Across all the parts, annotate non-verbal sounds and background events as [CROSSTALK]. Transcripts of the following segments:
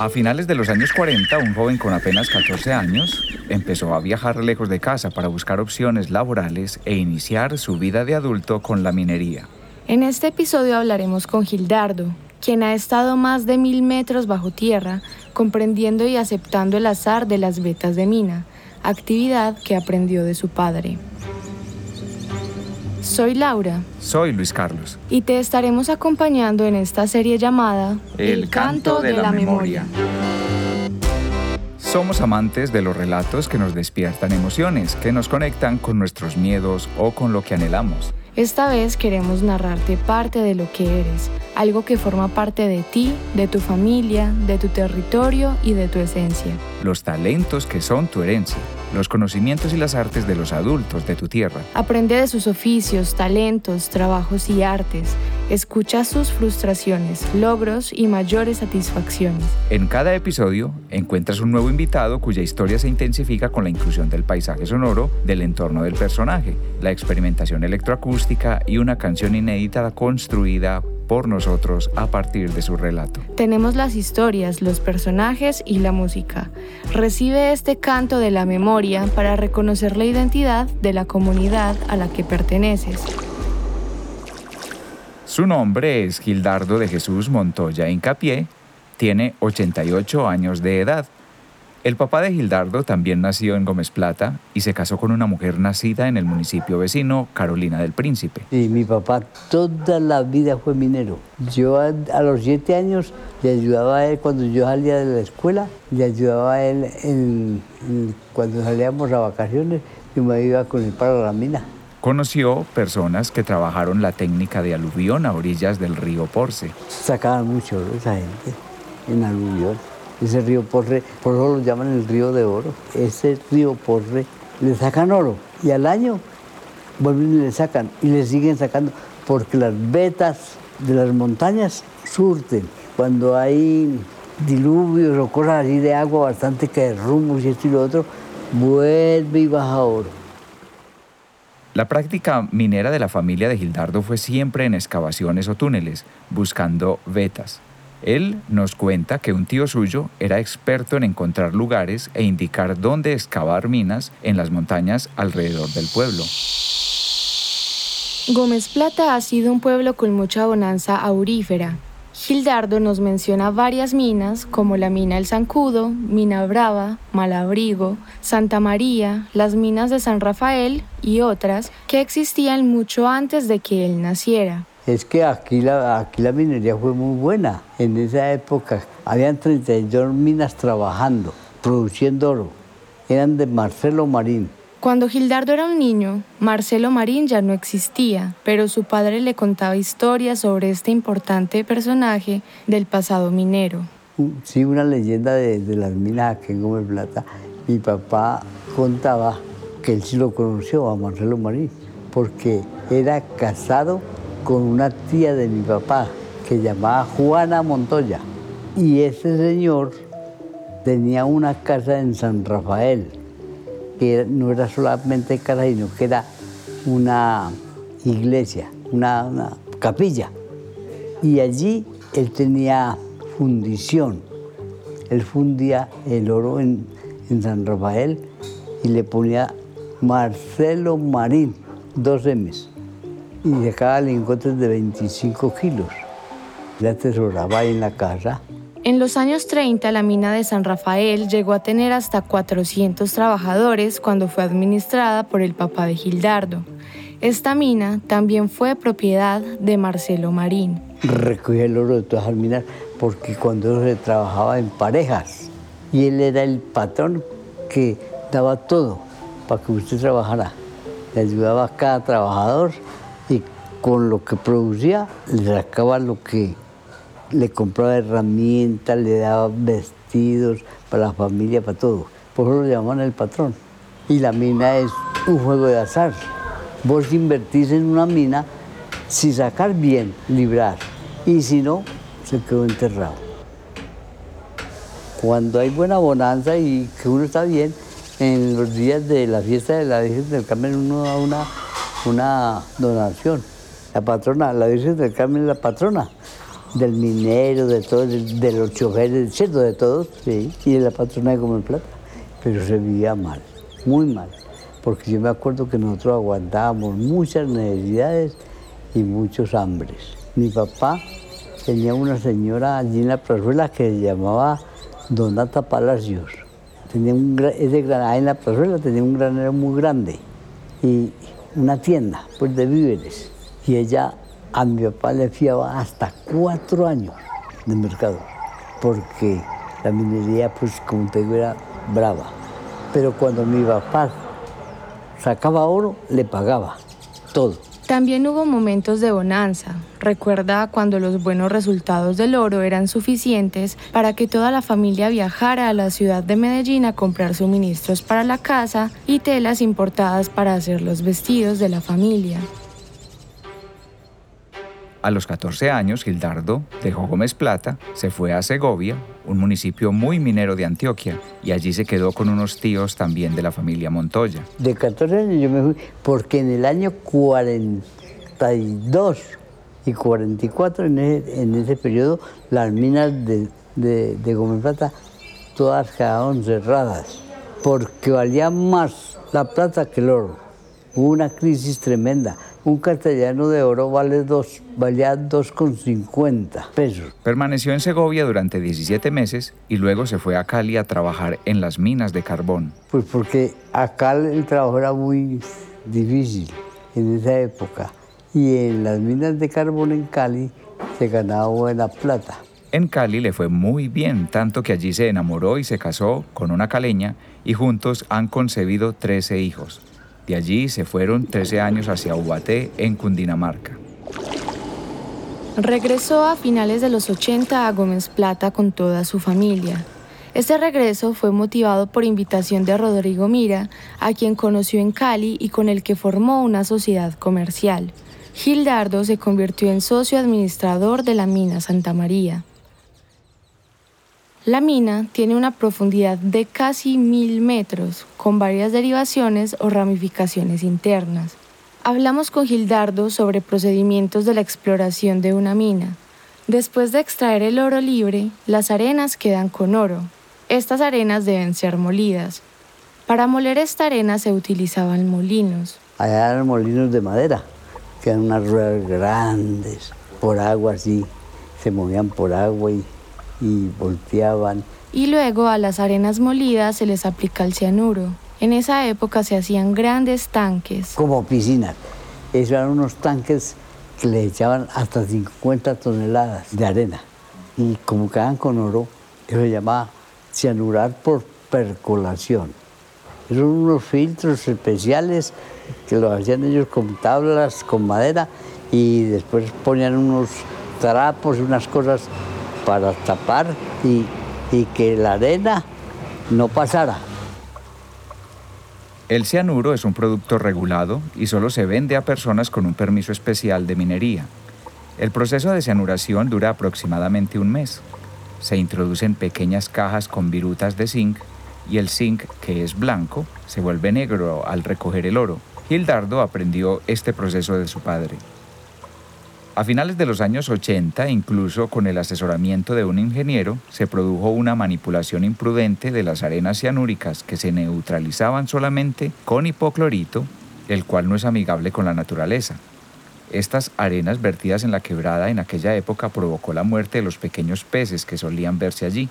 A finales de los años 40, un joven con apenas 14 años empezó a viajar lejos de casa para buscar opciones laborales e iniciar su vida de adulto con la minería. En este episodio hablaremos con Gildardo, quien ha estado más de mil metros bajo tierra, comprendiendo y aceptando el azar de las vetas de mina, actividad que aprendió de su padre. Soy Laura. Soy Luis Carlos. Y te estaremos acompañando en esta serie llamada El, canto, de, la, memoria. Somos amantes de los relatos que nos despiertan emociones, que nos conectan con nuestros miedos o con lo que anhelamos. Esta vez queremos narrarte parte de lo que eres, algo que forma parte de ti, de tu familia, de tu territorio y de tu esencia. Los talentos que son tu herencia los conocimientos y las artes de los adultos de tu tierra. Aprende de sus oficios, talentos, trabajos y artes. Escucha sus frustraciones, logros y mayores satisfacciones. En cada episodio encuentras un nuevo invitado cuya historia se intensifica con la inclusión del paisaje sonoro del entorno del personaje, la experimentación electroacústica y una canción inédita construida por nosotros a partir de su relato. Tenemos las historias, los personajes y la música. Recibe este canto de la memoria para reconocer la identidad de la comunidad a la que perteneces. Su nombre es Gildardo de Jesús Montoya Incapié, tiene 88 años de edad el papá de Gildardo también nació en Gómez Plata y se casó con una mujer nacida en el municipio vecino, Carolina del Príncipe. Y mi papá toda la vida fue minero. Yo a, los siete años le ayudaba a él cuando yo salía de la escuela, le ayudaba a él cuando salíamos a vacaciones y me iba con él para la mina. Conoció personas que trabajaron la técnica de aluvión a orillas del río Porce. Sacaban mucho esa gente en aluvión ese río Porre, por eso lo llaman el río de oro. Ese río Porre le sacan oro y al año vuelven y le sacan y le siguen sacando porque las vetas de las montañas surten. Cuando hay diluvios o cosas así de agua bastante que derrumbos y esto y lo otro, vuelve y baja oro. La práctica minera de la familia de Gildardo fue siempre en excavaciones o túneles, buscando vetas. Él nos cuenta que un tío suyo era experto en encontrar lugares e indicar dónde excavar minas en las montañas alrededor del pueblo. Gómez Plata ha sido un pueblo con mucha bonanza aurífera. Gildardo nos menciona varias minas como la mina El Zancudo, Mina Brava, Malabrigo, Santa María, las minas de San Rafael y otras que existían mucho antes de que él naciera es que aquí la, aquí la minería fue muy buena. En esa época habían 32 minas trabajando, produciendo oro. Eran de Marcelo Marín. Cuando Gildardo era un niño, Marcelo Marín ya no existía, pero su padre le contaba historias sobre este importante personaje del pasado minero. Sí, una leyenda de, de las minas aquí en Gómez Plata. Mi papá contaba que él sí lo conoció a Marcelo Marín, porque era casado con una tía de mi papá que llamaba Juana Montoya. Y ese señor tenía una casa en San Rafael, que no era solamente casa, sino que era una iglesia, una, capilla. Y allí él tenía fundición. Él fundía el oro en, en San Rafael y le ponía Marcelo Marín, dos M's y dejaba lingotes de 25 kilos. La atesoraba ahí en la casa. En los años 30, la mina de San Rafael llegó a tener hasta 400 trabajadores cuando fue administrada por el papá de Gildardo. Esta mina también fue propiedad de Marcelo Marín. Recogía el oro de todas las minas porque cuando se trabajaba en parejas y él era el patrón que daba todo para que usted trabajara. Le ayudaba a cada trabajador con lo que producía le sacaba lo que le compraba herramientas, le daba vestidos para la familia, para todo. Por eso lo llamaban el patrón. Y la mina es un juego de azar. Vos invertís en una mina, si sacar bien, librar. Y si no, se quedó enterrado. Cuando hay buena bonanza y que uno está bien, en los días de la fiesta de la Virgen del Carmen uno da una una donación. La patrona, la Virgen del Carmen es la patrona. del minero, de todos, de los choferes, ¿cierto? De todos, sí, y de la patrona de Gómez Plata. Pero se vivía mal, muy mal, porque yo me acuerdo que nosotros aguantábamos muchas necesidades y muchos hambres. Mi papá tenía una señora allí en la plazuela que se llamaba Donata Palacios. Tenía un, ese en la plazuela tenía un granero muy grande y una tienda pues, de víveres. Y ella a mi papá le fiaba hasta cuatro años de mercado, porque la minería, pues como te digo, era brava. Pero cuando mi papá sacaba oro, le pagaba todo. También hubo momentos de bonanza. Recuerda cuando los buenos resultados del oro eran suficientes para que toda la familia viajara a la ciudad de Medellín a comprar suministros para la casa y telas importadas para hacer los vestidos de la familia. A los 14 años, Gildardo dejó Gómez Plata, se fue a Segovia, un municipio muy minero de Antioquia, y allí se quedó con unos tíos también de la familia Montoya. De 14 años yo me fui, porque en el año 42 y 44, en ese, en ese periodo, las minas de, de, de Gómez Plata todas quedaron cerradas, porque valía más la plata que el oro. Hubo una crisis tremenda un castellano de oro vale dos, valía 2,50 pesos. Permaneció en Segovia durante 17 meses y luego se fue a Cali a trabajar en las minas de carbón. Pues porque acá el trabajo era muy difícil en esa época y en las minas de carbón en Cali se ganaba buena plata. En Cali le fue muy bien, tanto que allí se enamoró y se casó con una caleña y juntos han concebido 13 hijos. De allí se fueron 13 años hacia Ubaté, en Cundinamarca. Regresó a finales de los 80 a Gómez Plata con toda su familia. Este regreso fue motivado por invitación de Rodrigo Mira, a quien conoció en Cali y con el que formó una sociedad comercial. Gildardo se convirtió en socio administrador de la mina Santa María. La mina tiene una profundidad de casi mil metros, con varias derivaciones o ramificaciones internas. Hablamos con Gildardo sobre procedimientos de la exploración de una mina. Después de extraer el oro libre, las arenas quedan con oro. Estas arenas deben ser molidas. Para moler esta arena se utilizaban molinos. Allá eran molinos de madera, que eran unas ruedas grandes, por agua así, se movían por agua y y volteaban. Y luego a las arenas molidas se les aplica el cianuro. En esa época se hacían grandes tanques. Como piscinas. Esos eran unos tanques que le echaban hasta 50 toneladas de arena. Y como quedaban con oro, eso se llamaba cianurar por percolación. Eran unos filtros especiales que lo hacían ellos con tablas, con madera, y después ponían unos trapos y unas cosas para tapar y, que la arena no pasara. El cianuro es un producto regulado y solo se vende a personas con un permiso especial de minería. El proceso de cianuración dura aproximadamente un mes. Se introducen pequeñas cajas con virutas de zinc y el zinc, que es blanco, se vuelve negro al recoger el oro. Gildardo aprendió este proceso de su padre. A finales de los años 80, incluso con el asesoramiento de un ingeniero, se produjo una manipulación imprudente de las arenas cianúricas que se neutralizaban solamente con hipoclorito, el cual no es amigable con la naturaleza. Estas arenas vertidas en la quebrada en aquella época provocó la muerte de los pequeños peces que solían verse allí.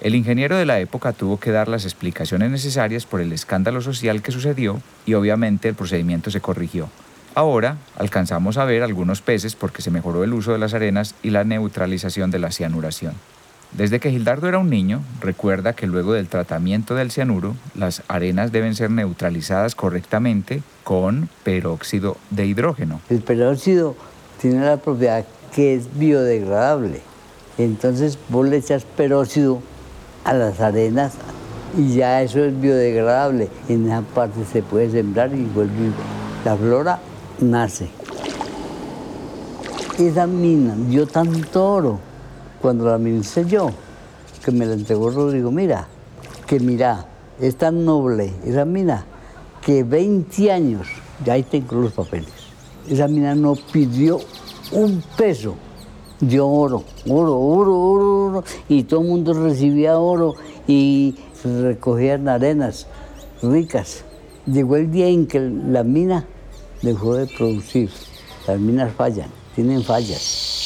El ingeniero de la época tuvo que dar las explicaciones necesarias por el escándalo social que sucedió y obviamente el procedimiento se corrigió. Ahora alcanzamos a ver algunos peces porque se mejoró el uso de las arenas y la neutralización de la cianuración. Desde que Gildardo era un niño, recuerda que luego del tratamiento del cianuro, las arenas deben ser neutralizadas correctamente con peróxido de hidrógeno. El peróxido tiene la propiedad que es biodegradable. Entonces vos le echas peróxido a las arenas y ya eso es biodegradable. En esa parte se puede sembrar y vuelve la flora nace. Esa mina dio tanto oro cuando la ministré yo, que me la entregó Rodrigo, mira, que mira, es tan noble esa mina que 20 años, ya ahí tengo los papeles, esa mina no pidió un peso dio oro, oro, oro, oro, oro, y todo el mundo recibía oro y recogían arenas ricas. Llegó el día en que la mina dejó de producir. Las minas fallan, tienen fallas.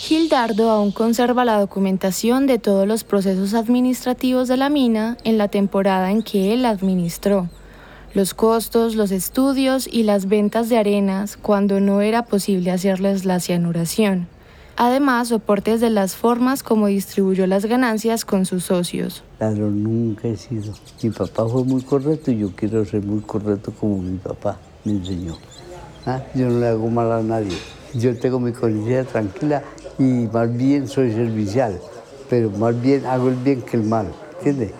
Gildardo aún conserva la documentación de todos los procesos administrativos de la mina en la temporada en que él administró los costos, los estudios y las ventas de arenas cuando no era posible hacerles la cianuración. Además, soportes de las formas como distribuyó las ganancias con sus socios. Ladrón nunca he sido. Mi papá fue muy correcto y yo quiero ser muy correcto como mi papá me enseñó. ¿Ah? Yo no le hago mal a nadie. Yo tengo mi conciencia tranquila y más bien soy servicial, pero más bien hago el bien que el mal. ¿Entiendes?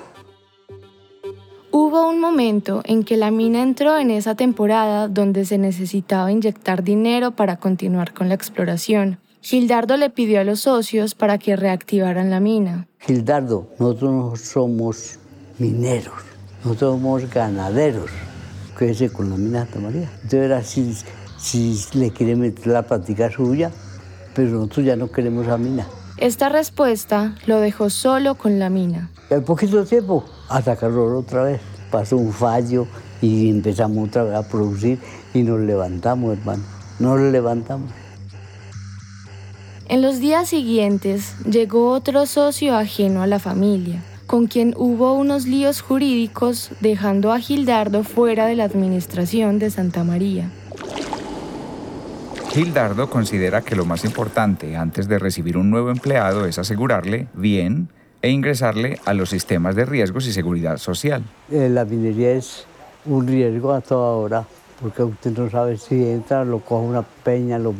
Hubo un momento en que la mina entró en esa temporada donde se necesitaba inyectar dinero para continuar con la exploración. Gildardo le pidió a los socios para que reactivaran la mina. Gildardo, nosotros no somos mineros, nosotros somos ganaderos. Quédese con la mina Santa María. Entonces si, si le quiere meter la práctica suya, pero nosotros ya no queremos la mina. Esta respuesta lo dejó solo con la mina. Al poquito tiempo, a sacarlo otra vez. Pasó un fallo y empezamos otra vez a producir y nos levantamos, hermano. Nos levantamos. En los días siguientes llegó otro socio ajeno a la familia, con quien hubo unos líos jurídicos dejando a Gildardo fuera de la administración de Santa María. Gildardo considera que lo más importante antes de recibir un nuevo empleado es asegurarle bien e ingresarle a los sistemas de riesgos y seguridad social. Eh, la minería es un riesgo a toda hora, porque usted no sabe si entra, lo coge una peña, lo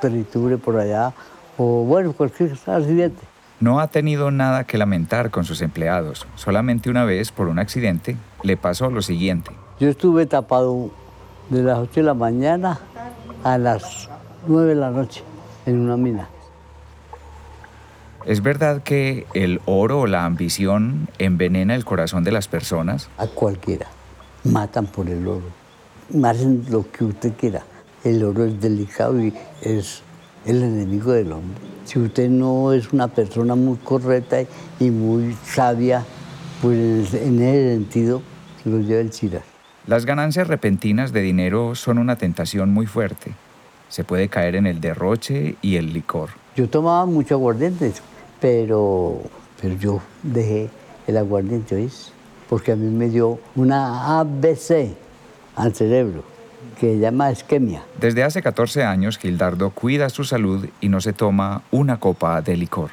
triture por allá, o bueno, cualquier accidente. No ha tenido nada que lamentar con sus empleados. Solamente una vez, por un accidente, le pasó lo siguiente. Yo estuve tapado de las 8 de la mañana a las 9 de la noche en una mina. ¿Es verdad que el oro o la ambición envenena el corazón de las personas? A cualquiera. Matan por el oro. Hacen lo que usted quiera. El oro es delicado y es el enemigo del hombre. Si usted no es una persona muy correcta y muy sabia, pues en ese sentido se lo lleva el chirar. Las ganancias repentinas de dinero son una tentación muy fuerte. Se puede caer en el derroche y el licor. Yo tomaba mucho aguardiente, pero, pero yo dejé el aguardiente, ¿oís? Porque a mí me dio una ABC al cerebro que se llama isquemia. Desde hace 14 años, Gildardo cuida su salud y no se toma una copa de licor.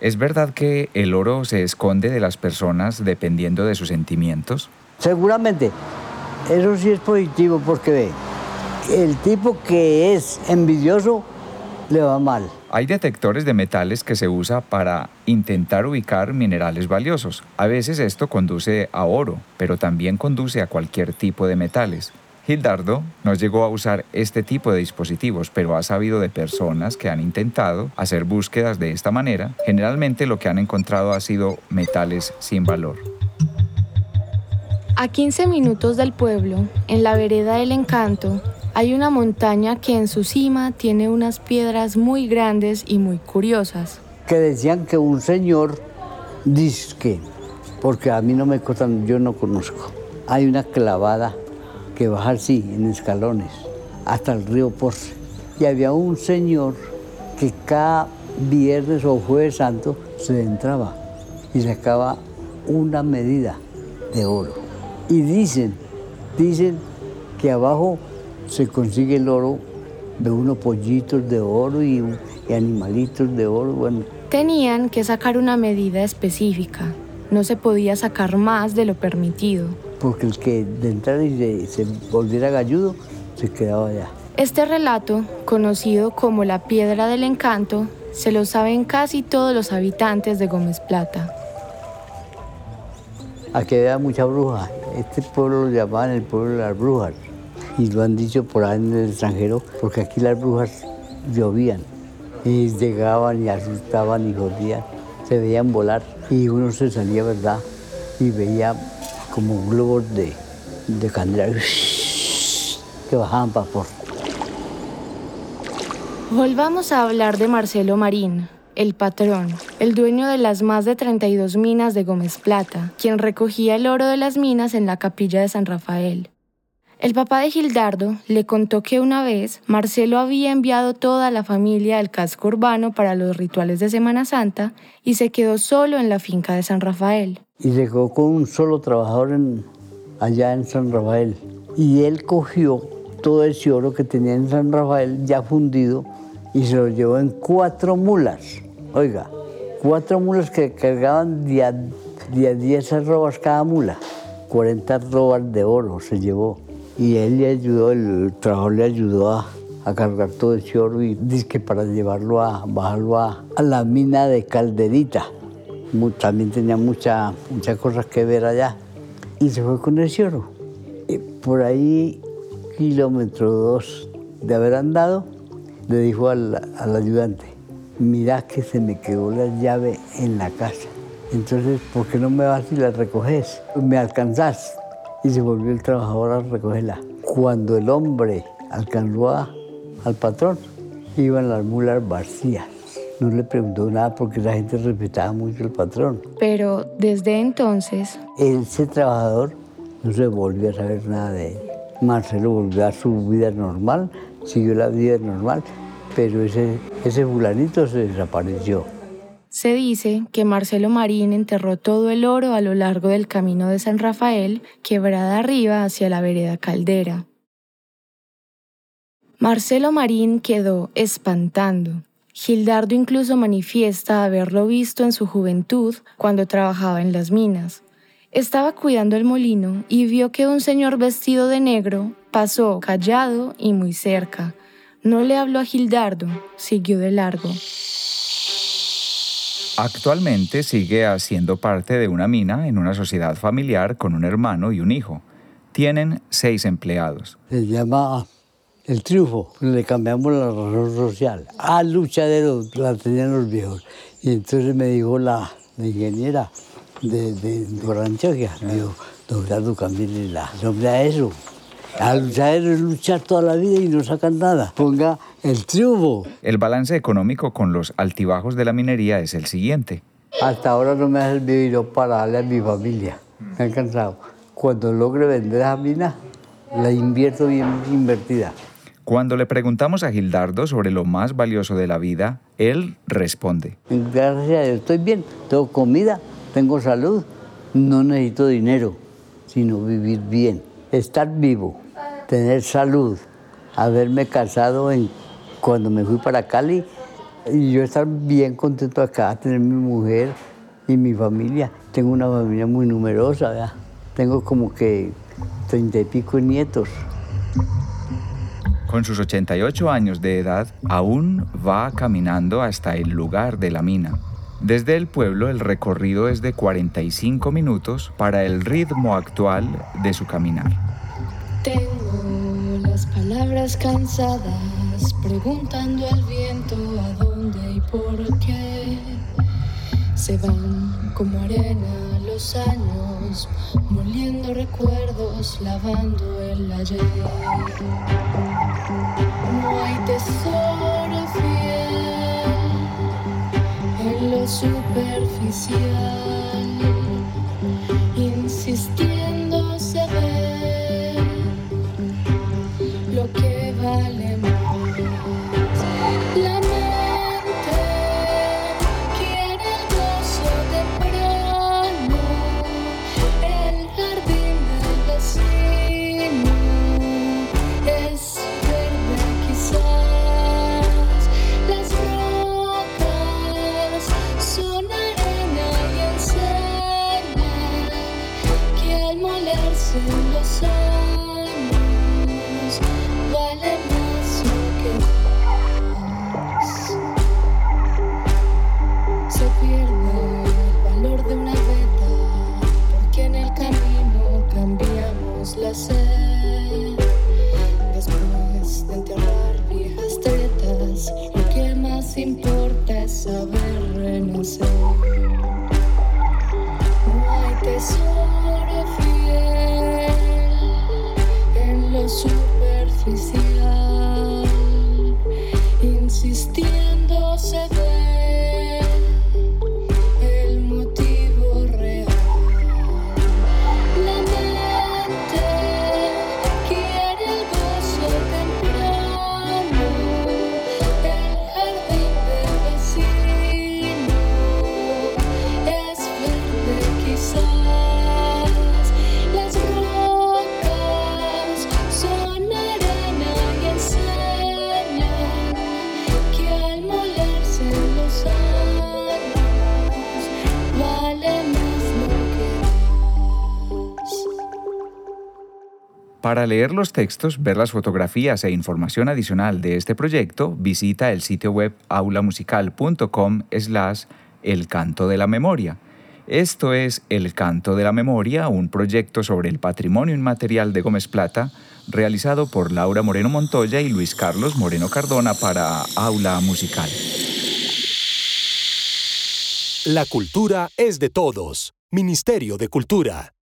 ¿Es verdad que el oro se esconde de las personas dependiendo de sus sentimientos? Seguramente. Eso sí es positivo porque ve, el tipo que es envidioso le va mal. Hay detectores de metales que se usa para intentar ubicar minerales valiosos. A veces esto conduce a oro, pero también conduce a cualquier tipo de metales. Gildardo no llegó a usar este tipo de dispositivos, pero ha sabido de personas que han intentado hacer búsquedas de esta manera. Generalmente lo que han encontrado ha sido metales sin valor. A 15 minutos del pueblo, en la vereda del Encanto, hay una montaña que en su cima tiene unas piedras muy grandes y muy curiosas. Que decían que un señor disque, porque a mí no me contan, yo no conozco. Hay una clavada que bajar así, en escalones, hasta el río Porce. Y había un señor que cada viernes o jueves santo se entraba y sacaba una medida de oro. Y dicen, dicen que abajo se consigue el oro de unos pollitos de oro y, y animalitos de oro. Bueno. Tenían que sacar una medida específica. No se podía sacar más de lo permitido porque el que de entrar y se, volviera galludo se quedaba allá. Este relato, conocido como la Piedra del Encanto, se lo saben casi todos los habitantes de Gómez Plata. Aquí había mucha bruja. Este pueblo lo llamaban el pueblo de las brujas. Y lo han dicho por ahí en el extranjero, porque aquí las brujas llovían. Y llegaban y asustaban y jodían. Se veían volar. Y uno se salía, ¿verdad? Y veía como globos de, de candela [LAUGHS] que bajaban para por. Volvamos a hablar de Marcelo Marín, el patrón, el dueño de las más de 32 minas de Gómez Plata, quien recogía el oro de las minas en la capilla de San Rafael. El papá de Gildardo le contó que una vez Marcelo había enviado toda la familia al casco urbano para los rituales de Semana Santa y se quedó solo en la finca de San Rafael. Y quedó con un solo trabajador allá en San Rafael. Y él cogió todo ese oro que tenía en San Rafael ya fundido y se lo llevó en cuatro mulas. Oiga, cuatro mulas que cargaban día, día 10 arrobas cada mula. 40 arrobas de oro se llevó. Y él le ayudó, el trabajo le ayudó a, cargar todo ese oro y dice que para llevarlo a, bajarlo a, la mina de Calderita. También tenía muchas cosas que ver allá. Y se fue con ese oro. Y por ahí, kilómetro dos de haber andado, le dijo al, al ayudante, mira que se me quedó la llave en la casa. Entonces, ¿por qué no me vas y la recoges? Me alcanzás. Y se volvió el trabajador a recogerla. Cuando el hombre alcanzó al patrón, iban las mulas vacías. No le preguntó nada porque la gente respetaba mucho al patrón. Pero desde entonces... Ese trabajador no se volvió a saber nada de él. Marcelo volvió a su vida normal, siguió la vida normal, pero ese, ese fulanito se desapareció. Se dice que Marcelo Marín enterró todo el oro a lo largo del camino de San Rafael, quebrada arriba hacia la vereda Caldera. Marcelo Marín quedó espantando. Gildardo incluso manifiesta haberlo visto en su juventud cuando trabajaba en las minas. Estaba cuidando el molino y vio que un señor vestido de negro pasó callado y muy cerca, no le habló a Gildardo, siguió de largo. Actualmente sigue haciendo parte de una mina en una sociedad familiar con un hermano y un hijo. Tienen seis empleados. Se llama El Triunfo. Le cambiamos la razón social. A luchadero la tenían los viejos. Y entonces me dijo la, ingeniera de, de, de me dijo, don Gerardo, la nombre a eso. Al luchar es luchar toda la vida y no sacan nada. Ponga el triunfo. El balance económico con los altibajos de la minería es el siguiente. Hasta ahora no me ha servido para darle a mi familia. Me han cansado. Cuando logre vender esa mina, la invierto bien invertida. Cuando le preguntamos a Gildardo sobre lo más valioso de la vida, él responde. Gracias a Dios, estoy bien. Tengo comida, tengo salud. No necesito dinero, sino vivir bien estar vivo, tener salud, haberme casado en, cuando me fui para Cali y yo estar bien contento acá, tener mi mujer y mi familia. Tengo una familia muy numerosa, ¿verdad? tengo como que treinta y pico nietos. Con sus 88 años de edad, aún va caminando hasta el lugar de la mina. Desde el pueblo el recorrido es de 45 minutos para el ritmo actual de su caminar. Tengo las palabras cansadas, preguntando al viento a dónde y por qué. Se van como arena los años, moliendo recuerdos, lavando el ayer. No hay tesoro fiel lo superficial, Para leer los textos, ver las fotografías e información adicional de este proyecto, visita el sitio web aulamusical.com slash El Canto de la Memoria. Esto es El Canto de la Memoria, un proyecto sobre el patrimonio inmaterial de Gómez Plata, realizado por Laura Moreno Montoya y Luis Carlos Moreno Cardona para Aula Musical. La cultura es de todos. Ministerio de Cultura.